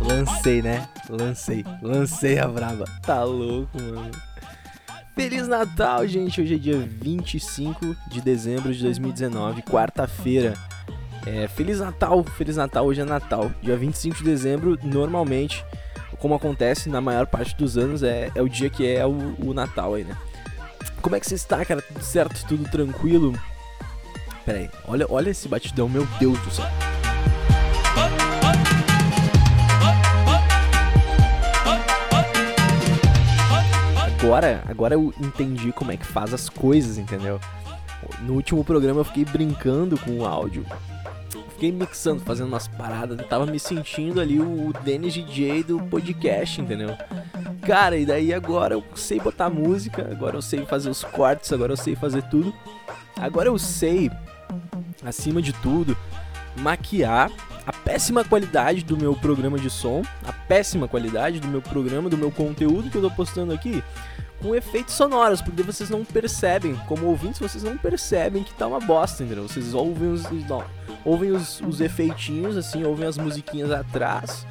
Lancei, né? Lancei. Lancei a braba. Tá louco, mano. Feliz Natal, gente. Hoje é dia 25 de dezembro de 2019, quarta-feira. É, Feliz Natal, Feliz Natal, hoje é Natal. Dia 25 de dezembro, normalmente, como acontece na maior parte dos anos, é, é o dia que é o, o Natal aí, né? Como é que você está, cara? Tudo certo? Tudo tranquilo? Pera aí, olha, olha esse batidão, meu Deus do céu. Agora, agora eu entendi como é que faz as coisas, entendeu? No último programa eu fiquei brincando com o áudio. Fiquei mixando, fazendo umas paradas. Eu tava me sentindo ali o Dennis DJ do podcast, entendeu? Cara, e daí agora eu sei botar música, agora eu sei fazer os cortes, agora eu sei fazer tudo. Agora eu sei, acima de tudo, maquiar a péssima qualidade do meu programa de som, a péssima qualidade do meu programa, do meu conteúdo que eu tô postando aqui, com efeitos sonoros, porque vocês não percebem, como ouvintes, vocês não percebem que tá uma bosta, entendeu? Vocês ouvem os, não, ouvem os, os efeitinhos, assim, ouvem as musiquinhas atrás,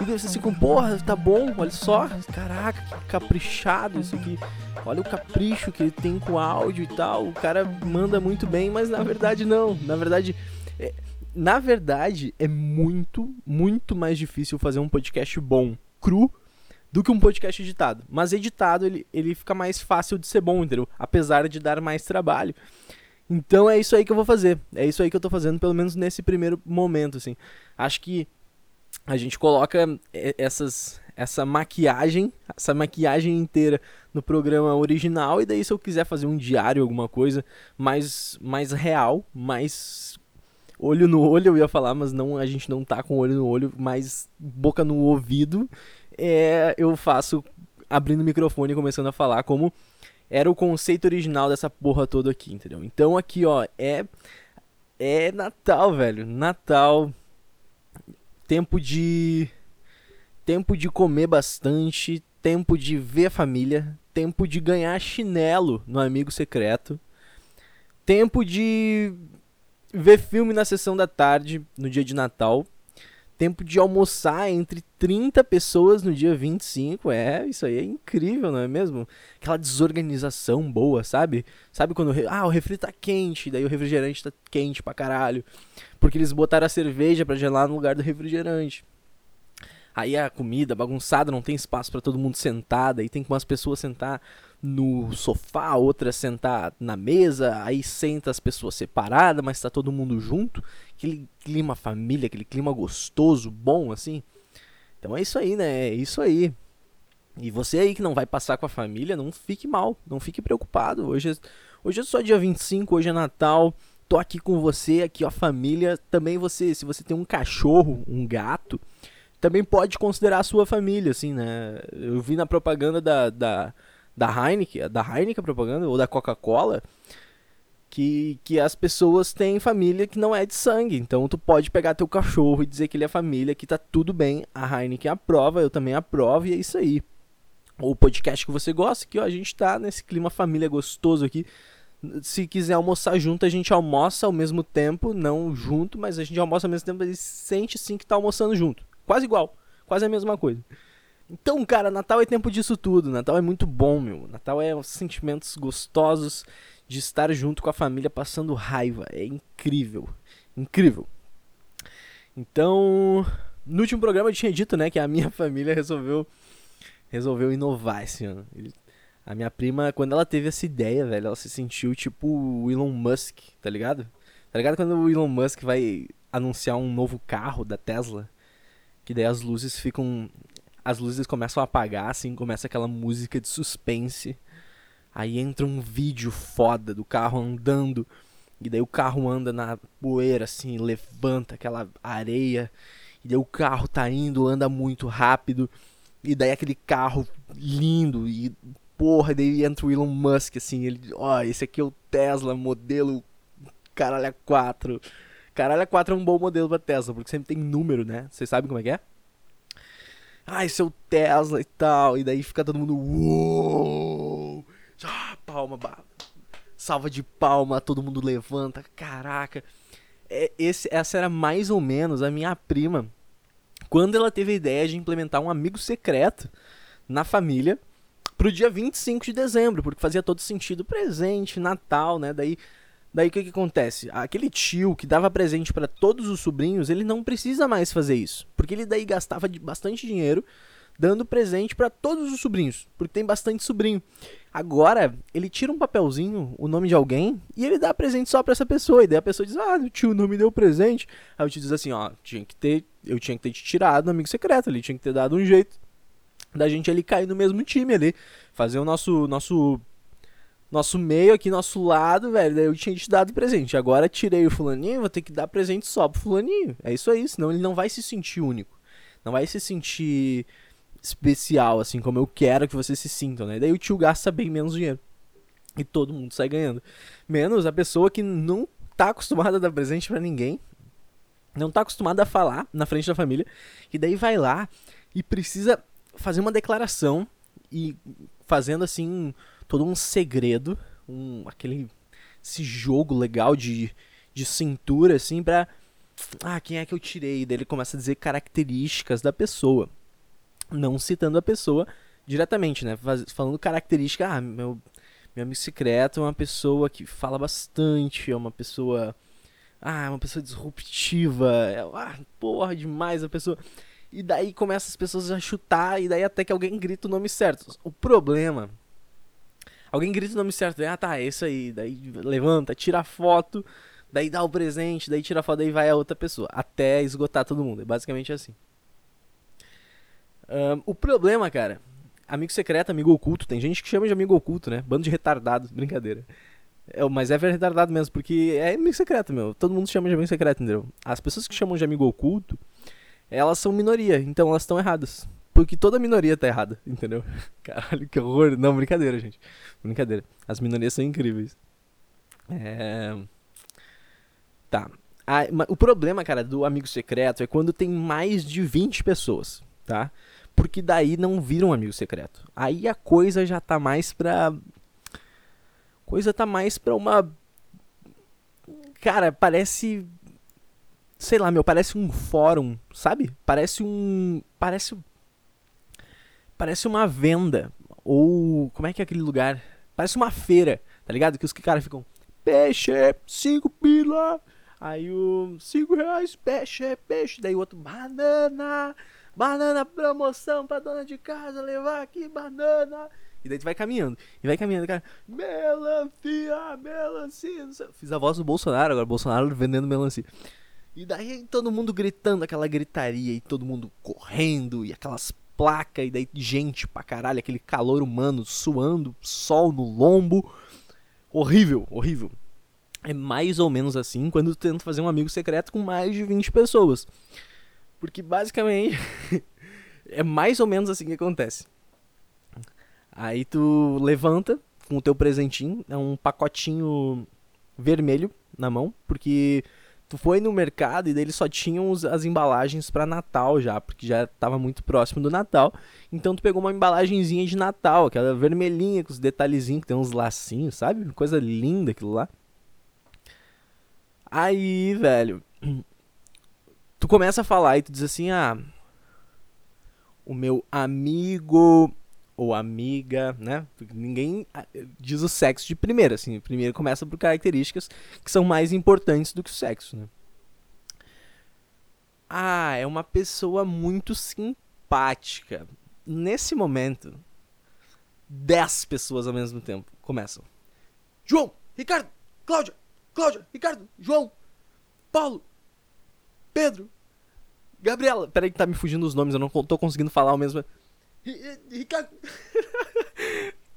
e daí vocês ficam, porra, tá bom, olha só, caraca, que caprichado isso aqui. Olha o capricho que ele tem com o áudio e tal. O cara manda muito bem, mas na verdade não. Na verdade, é, na verdade é muito, muito mais difícil fazer um podcast bom, cru, do que um podcast editado. Mas editado ele, ele fica mais fácil de ser bom, entendeu? Apesar de dar mais trabalho. Então é isso aí que eu vou fazer. É isso aí que eu tô fazendo, pelo menos nesse primeiro momento, assim. Acho que a gente coloca é, essas, essa maquiagem, essa maquiagem inteira no programa original e daí se eu quiser fazer um diário, alguma coisa mais, mais real, mais olho no olho eu ia falar, mas não a gente não tá com olho no olho, mais boca no ouvido, é, eu faço abrindo o microfone e começando a falar como era o conceito original dessa porra toda aqui, entendeu? Então aqui, ó, é é Natal, velho. Natal, tempo de tempo de comer bastante, tempo de ver a família, tempo de ganhar chinelo no amigo secreto, tempo de ver filme na sessão da tarde no dia de Natal, tempo de almoçar entre 30 pessoas no dia 25. É, isso aí é incrível, não é mesmo? Aquela desorganização boa, sabe? Sabe quando ah, o refri tá quente, daí o refrigerante tá quente pra caralho. Porque eles botaram a cerveja pra gelar no lugar do refrigerante. Aí a comida bagunçada, não tem espaço para todo mundo sentar, daí tem que umas pessoas sentar no sofá, outras sentar na mesa, aí senta as pessoas separadas, mas tá todo mundo junto. Aquele clima família, aquele clima gostoso, bom assim. Então é isso aí, né? É isso aí. E você aí que não vai passar com a família, não fique mal, não fique preocupado. Hoje é, hoje é só dia 25, hoje é Natal. Tô aqui com você, aqui ó, família. Também você, se você tem um cachorro, um gato, também pode considerar a sua família, assim, né? Eu vi na propaganda da, da, da Heineken, da Heineken propaganda, ou da Coca-Cola, que, que as pessoas têm família que não é de sangue. Então tu pode pegar teu cachorro e dizer que ele é família, que tá tudo bem. A Heineken aprova, eu também aprovo, e é isso aí. O podcast que você gosta, que ó, a gente tá nesse clima família gostoso aqui. Se quiser almoçar junto, a gente almoça ao mesmo tempo, não junto, mas a gente almoça ao mesmo tempo, ele sente sim que tá almoçando junto. Quase igual, quase a mesma coisa. Então, cara, Natal é tempo disso tudo. Natal é muito bom, meu. Natal é os sentimentos gostosos de estar junto com a família passando raiva. É incrível. Incrível. Então, no último programa eu tinha dito, né, que a minha família resolveu resolveu inovar esse ano. A minha prima, quando ela teve essa ideia, velho, ela se sentiu tipo o Elon Musk, tá ligado? Tá ligado quando o Elon Musk vai anunciar um novo carro da Tesla? Que daí as luzes ficam. As luzes começam a apagar, assim, começa aquela música de suspense. Aí entra um vídeo foda do carro andando. E daí o carro anda na poeira, assim, levanta aquela areia. E daí o carro tá indo, anda muito rápido. E daí aquele carro lindo. E porra, daí entra o Elon Musk, assim. Ele, ó, oh, esse aqui é o Tesla modelo caralho 4. Caralho 4 é um bom modelo pra Tesla, porque sempre tem número, né? Vocês sabem como é que é? ai, seu Tesla e tal. E daí fica todo mundo, uou! Ah, palma, salva de palma, todo mundo levanta, caraca. É, esse, essa era mais ou menos a minha prima quando ela teve a ideia de implementar um amigo secreto na família pro dia 25 de dezembro, porque fazia todo sentido presente, Natal, né? Daí daí o que que acontece? Aquele tio que dava presente para todos os sobrinhos, ele não precisa mais fazer isso, porque ele daí gastava bastante dinheiro dando presente para todos os sobrinhos, porque tem bastante sobrinho. Agora, ele tira um papelzinho, o nome de alguém, e ele dá presente só pra essa pessoa. E daí a pessoa diz: Ah, o tio não me deu presente. Aí o tio diz assim: Ó, tinha que ter, eu tinha que ter te tirado no amigo secreto ali, tinha que ter dado um jeito da gente ali cair no mesmo time ali, fazer o nosso nosso nosso meio aqui, nosso lado, velho. Daí eu tinha te dado presente. Agora tirei o fulaninho, vou ter que dar presente só pro fulaninho. É isso aí, senão ele não vai se sentir único. Não vai se sentir especial, assim como eu quero que vocês se sintam, né? Daí o tio gasta bem menos dinheiro. E todo mundo sai ganhando. Menos a pessoa que não tá acostumada a dar presente pra ninguém. Não tá acostumada a falar na frente da família. E daí vai lá e precisa fazer uma declaração e fazendo assim todo um segredo, um aquele esse jogo legal de, de cintura assim pra ah, quem é que eu tirei? Daí ele começa a dizer características da pessoa não citando a pessoa diretamente, né? Falando característica, ah, meu, meu amigo secreto é uma pessoa que fala bastante, é uma pessoa. Ah, é uma pessoa disruptiva, é, ah, porra, demais a pessoa. E daí começa as pessoas a chutar, e daí até que alguém grita o nome certo. O problema. Alguém grita o nome certo, ah tá, é isso aí. Daí levanta, tira a foto, daí dá o presente, daí tira a foto, daí vai a outra pessoa. Até esgotar todo mundo. É basicamente assim. Ahn, o problema, cara, amigo secreto, amigo oculto, tem gente que chama de amigo oculto, né? Bando de retardado, brincadeira. É, mas é retardado mesmo, porque é amigo secreto, meu. Todo mundo chama de amigo secreto, entendeu? As pessoas que chamam de amigo oculto, elas são minoria, então elas estão erradas. Porque toda minoria tá errada, entendeu? Caralho, que horror. Não, brincadeira, gente. Brincadeira. As minorias são incríveis. É. Tá. O problema, cara, do amigo secreto é quando tem mais de 20 pessoas, tá? Porque daí não vira um amigo secreto. Aí a coisa já tá mais pra. Coisa tá mais pra uma. Cara, parece. Sei lá, meu, parece um fórum, sabe? Parece um. Parece. Parece uma venda. Ou. Como é que é aquele lugar? Parece uma feira, tá ligado? Que os caras ficam. Peixe, cinco pila. Aí o. Cinco reais, peixe, peixe. Daí o outro. Banana. Banana promoção pra dona de casa levar aqui banana. E daí tu vai caminhando. E vai caminhando, cara. Melancia, melancia. Fiz a voz do Bolsonaro agora. Bolsonaro vendendo melancia. E daí todo mundo gritando aquela gritaria e todo mundo correndo e aquelas placas e daí gente pra caralho, aquele calor humano suando, sol no lombo. Horrível, horrível. É mais ou menos assim quando tu tenta fazer um amigo secreto com mais de 20 pessoas. Porque basicamente é mais ou menos assim que acontece. Aí tu levanta com o teu presentinho, é um pacotinho vermelho na mão, porque tu foi no mercado e daí eles só tinham as embalagens pra Natal já, porque já tava muito próximo do Natal. Então tu pegou uma embalagenzinha de Natal, aquela vermelhinha com os detalhezinhos que tem uns lacinhos, sabe? Coisa linda aquilo lá. Aí, velho, tu começa a falar e tu diz assim: "Ah, o meu amigo ou amiga, né? Ninguém ah, diz o sexo de primeira, assim. Primeiro começa por características que são mais importantes do que o sexo, né? Ah, é uma pessoa muito simpática. Nesse momento, 10 pessoas ao mesmo tempo começam. João, Ricardo, Cláudia, Cláudia, Ricardo, João, Paulo, Pedro, Gabriela. Peraí que tá me fugindo os nomes, eu não tô conseguindo falar ao mesmo. Ri- Ri- Ricardo.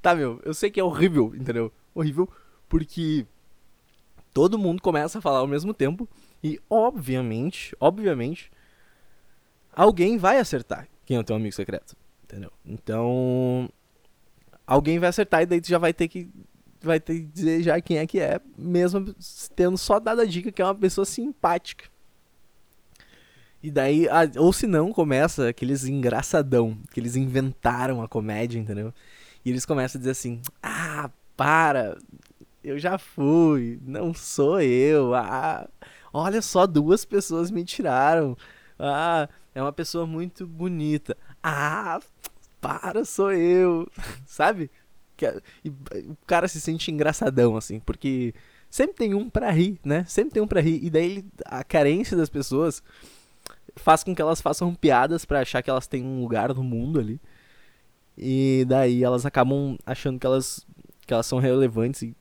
tá, meu, eu sei que é horrível, entendeu? Horrível, porque todo mundo começa a falar ao mesmo tempo e, obviamente, obviamente, alguém vai acertar quem é o teu amigo secreto, entendeu? Então, alguém vai acertar e daí tu já vai ter que vai ter que dizer já quem é que é, mesmo tendo só dado a dica que é uma pessoa simpática. E daí, ou se não, começa aqueles engraçadão, que eles inventaram a comédia, entendeu? E eles começam a dizer assim: ah, para, eu já fui, não sou eu, ah, olha só, duas pessoas me tiraram, ah, é uma pessoa muito bonita, ah, para, sou eu, sabe? E o cara se sente engraçadão, assim, porque sempre tem um pra rir, né? Sempre tem um pra rir. E daí a carência das pessoas faz com que elas façam piadas para achar que elas têm um lugar no mundo ali. E daí elas acabam achando que elas, que elas são relevantes e,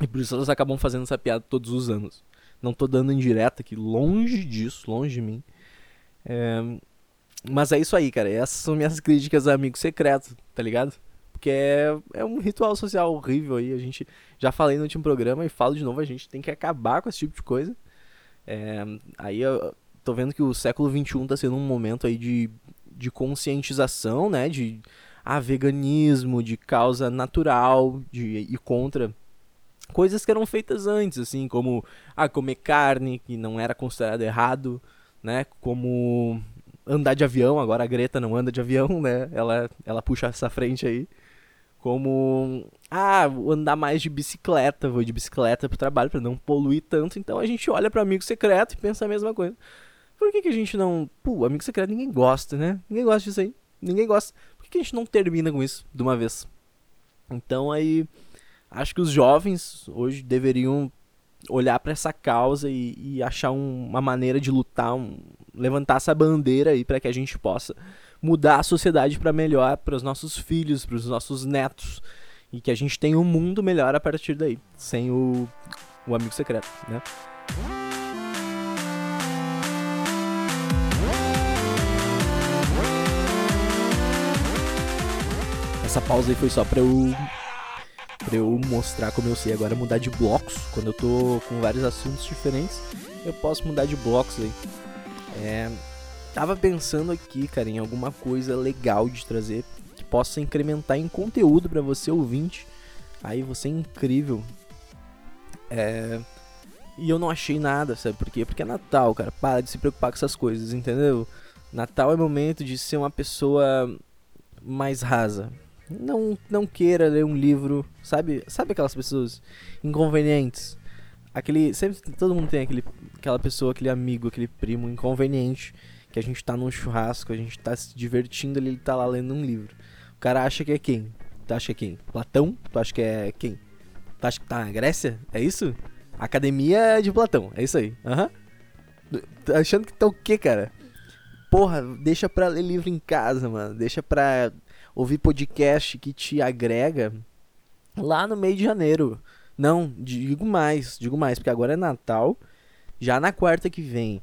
e por isso elas acabam fazendo essa piada todos os anos. Não tô dando indireta aqui, longe disso, longe de mim. É, mas é isso aí, cara. Essas são minhas críticas a Amigo Secreto, tá ligado? Porque é, é um ritual social horrível aí. A gente já falei no último programa e falo de novo, a gente tem que acabar com esse tipo de coisa. É, aí eu tô vendo que o século XXI tá sendo um momento aí de, de conscientização, né? De ah, veganismo, de causa natural, de ir contra coisas que eram feitas antes, assim, como ah, comer carne, que não era considerado errado, né? Como andar de avião, agora a Greta não anda de avião, né? Ela, ela puxa essa frente aí como ah, andar mais de bicicleta, vou de bicicleta pro trabalho para não poluir tanto. Então a gente olha para amigo secreto e pensa a mesma coisa. Por que, que a gente não, pô, amigo secreto ninguém gosta, né? Ninguém gosta disso aí. Ninguém gosta. Por que, que a gente não termina com isso de uma vez? Então aí acho que os jovens hoje deveriam olhar para essa causa e, e achar um, uma maneira de lutar, um, levantar essa bandeira aí para que a gente possa mudar a sociedade para melhor para os nossos filhos, para os nossos netos e que a gente tenha um mundo melhor a partir daí, sem o, o amigo secreto, né? Essa pausa aí foi só pra eu para eu mostrar como eu sei agora mudar de blocos. Quando eu tô com vários assuntos diferentes, eu posso mudar de blocos aí. É, Tava pensando aqui, cara, em alguma coisa legal de trazer que possa incrementar em conteúdo para você ouvinte. Aí você é incrível. É... E eu não achei nada, sabe por quê? Porque é Natal, cara. Para de se preocupar com essas coisas, entendeu? Natal é momento de ser uma pessoa mais rasa. Não, não queira ler um livro, sabe? Sabe aquelas pessoas inconvenientes? Aquele, sempre todo mundo tem aquele, aquela pessoa, aquele amigo, aquele primo inconveniente que a gente tá num churrasco, a gente tá se divertindo ele tá lá lendo um livro. O cara acha que é quem? Tu acha que é quem? Platão? Tu acha que é quem? Tu acha que tá na Grécia? É isso? Academia de Platão, é isso aí. Aham. Uhum. Tá achando que tá o quê, cara? Porra, deixa pra ler livro em casa, mano. Deixa pra ouvir podcast que te agrega lá no meio de janeiro. Não, digo mais, digo mais, porque agora é Natal. Já na quarta que vem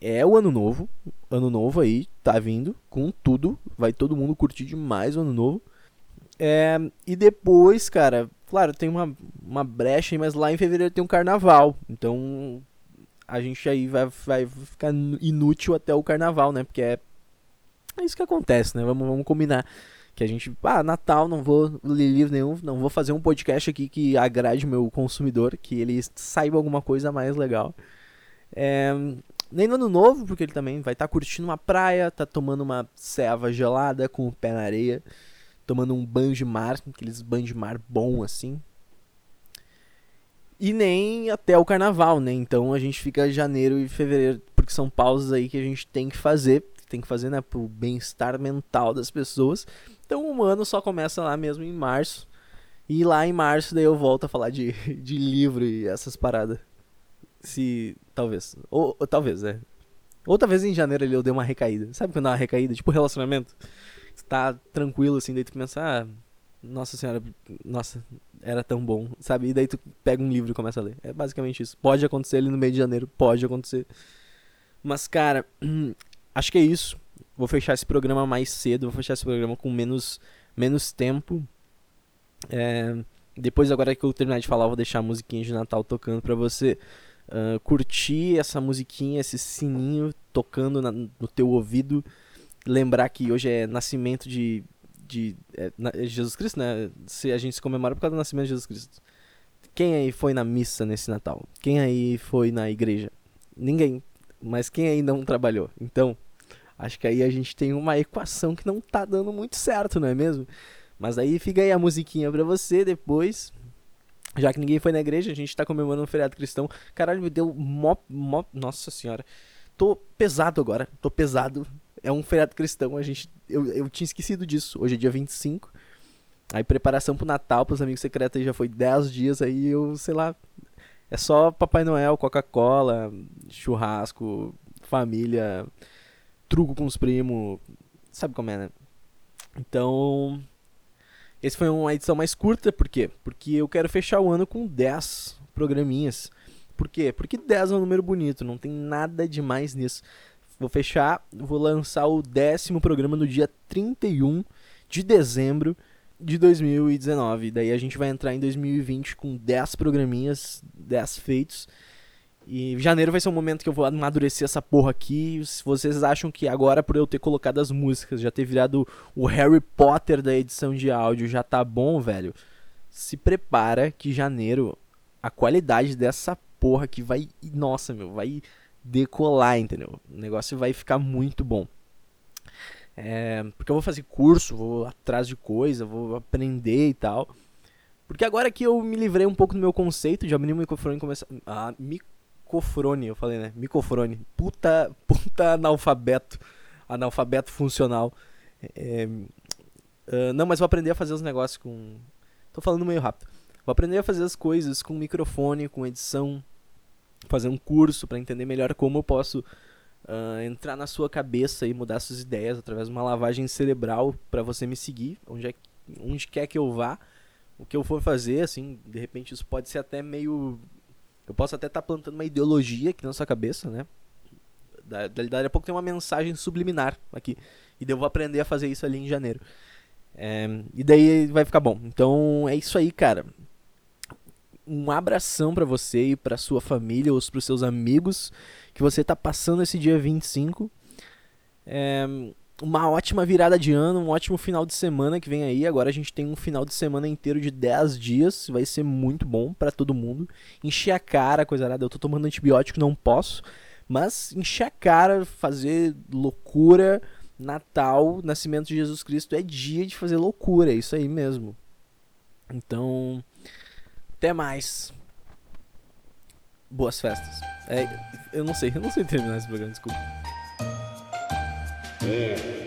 é o ano novo. Ano novo aí, tá vindo com tudo. Vai todo mundo curtir demais o ano novo. É, e depois, cara, claro, tem uma, uma brecha aí, mas lá em fevereiro tem um carnaval. Então a gente aí vai, vai ficar inútil até o carnaval, né? Porque é, é isso que acontece, né? Vamos, vamos combinar. Que a gente, ah, Natal, não vou ler livro nenhum, não vou fazer um podcast aqui que agrade meu consumidor, que ele saiba alguma coisa mais legal. É, nem no ano novo, porque ele também vai estar tá curtindo uma praia, tá tomando uma ceva gelada com o pé na areia, tomando um banho de mar, aqueles banhos de mar bom assim. E nem até o carnaval, né? Então a gente fica janeiro e fevereiro, porque são pausas aí que a gente tem que fazer, tem que fazer, né, pro bem-estar mental das pessoas. Então o ano só começa lá mesmo em março. E lá em março daí eu volto a falar de, de livro e essas paradas. Se. Talvez. Ou, ou talvez, é. Ou talvez em janeiro ali eu dei uma recaída. Sabe quando dá uma recaída? Tipo relacionamento. Você tá tranquilo assim, daí tu pensa, ah, nossa senhora, nossa, era tão bom, sabe? E daí tu pega um livro e começa a ler. É basicamente isso. Pode acontecer ali no meio de janeiro, pode acontecer. Mas, cara, acho que é isso. Vou fechar esse programa mais cedo, vou fechar esse programa com menos, menos tempo. É, depois, agora que eu terminar de falar, vou deixar a musiquinha de Natal tocando pra você uh, curtir essa musiquinha, esse sininho tocando na, no teu ouvido, lembrar que hoje é nascimento de, de é, na, é Jesus Cristo, né? Se a gente se comemora por causa do nascimento de Jesus Cristo. Quem aí foi na missa nesse Natal? Quem aí foi na igreja? Ninguém. Mas quem aí não trabalhou? Então, acho que aí a gente tem uma equação que não tá dando muito certo, não é mesmo? Mas aí fica aí a musiquinha pra você depois. Já que ninguém foi na igreja, a gente tá comemorando um feriado cristão. Caralho, me deu mó, mó. Nossa senhora. Tô pesado agora. Tô pesado. É um feriado cristão. A gente. Eu, eu tinha esquecido disso. Hoje é dia 25. Aí preparação pro Natal, pros amigos secretos aí já foi 10 dias. Aí eu, sei lá. É só Papai Noel, Coca-Cola, churrasco, família, truco com os primos. Sabe como é, né? Então. Esse foi uma edição mais curta, por quê? Porque eu quero fechar o ano com 10 programinhas. Por quê? Porque 10 é um número bonito, não tem nada demais nisso. Vou fechar, vou lançar o décimo programa no dia 31 de dezembro de 2019. Daí a gente vai entrar em 2020 com 10 programinhas, 10 feitos. E janeiro vai ser um momento que eu vou amadurecer essa porra aqui. Se vocês acham que agora, por eu ter colocado as músicas, já ter virado o Harry Potter da edição de áudio, já tá bom, velho. Se prepara que janeiro a qualidade dessa porra aqui vai. Nossa, meu, vai decolar, entendeu? O negócio vai ficar muito bom. É, porque eu vou fazer curso, vou atrás de coisa, vou aprender e tal. Porque agora que eu me livrei um pouco do meu conceito de abrir o microfone e começar. Ah, microfone, eu falei, né? Microfone. Puta, puta analfabeto. Analfabeto funcional. É, uh, não, mas vou aprender a fazer os negócios com. Tô falando meio rápido. Vou aprender a fazer as coisas com microfone, com edição. Fazer um curso para entender melhor como eu posso uh, entrar na sua cabeça e mudar suas ideias através de uma lavagem cerebral para você me seguir, onde, é, onde quer que eu vá. O que eu for fazer, assim, de repente isso pode ser até meio eu posso até estar tá plantando uma ideologia aqui na sua cabeça, né? Da, daqui a pouco tem uma mensagem subliminar aqui. E daí eu vou aprender a fazer isso ali em janeiro. É, e daí vai ficar bom. Então é isso aí, cara. Um abração para você e para sua família ou para os seus amigos que você tá passando esse dia 25. É, uma ótima virada de ano, um ótimo final de semana que vem aí. Agora a gente tem um final de semana inteiro de 10 dias, vai ser muito bom para todo mundo. Encher a cara, coisa nada. Eu tô tomando antibiótico, não posso, mas encher a cara, fazer loucura. Natal, nascimento de Jesus Cristo é dia de fazer loucura, é isso aí mesmo. Então, até mais. Boas festas. É, eu não sei, eu não sei terminar esse programa, desculpa. Yeah.